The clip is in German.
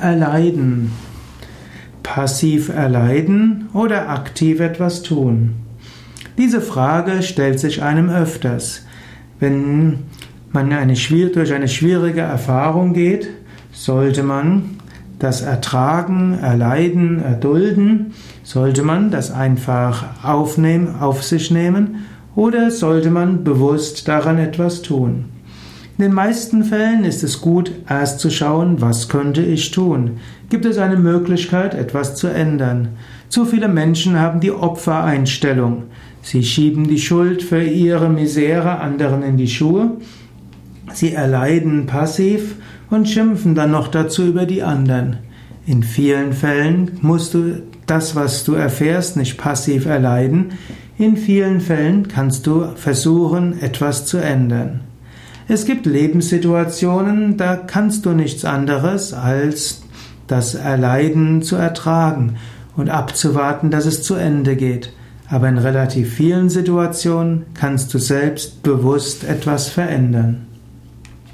erleiden? Passiv erleiden oder aktiv etwas tun? Diese Frage stellt sich einem öfters. Wenn man eine, durch eine schwierige Erfahrung geht, sollte man das ertragen, erleiden, erdulden? Sollte man das einfach aufnehmen, auf sich nehmen oder sollte man bewusst daran etwas tun? In den meisten Fällen ist es gut, erst zu schauen, was könnte ich tun? Gibt es eine Möglichkeit, etwas zu ändern? Zu viele Menschen haben die Opfereinstellung. Sie schieben die Schuld für ihre Misere anderen in die Schuhe. Sie erleiden passiv und schimpfen dann noch dazu über die anderen. In vielen Fällen musst du das, was du erfährst, nicht passiv erleiden. In vielen Fällen kannst du versuchen, etwas zu ändern. Es gibt Lebenssituationen, da kannst du nichts anderes als das Erleiden zu ertragen und abzuwarten, dass es zu Ende geht. Aber in relativ vielen Situationen kannst du selbst bewusst etwas verändern.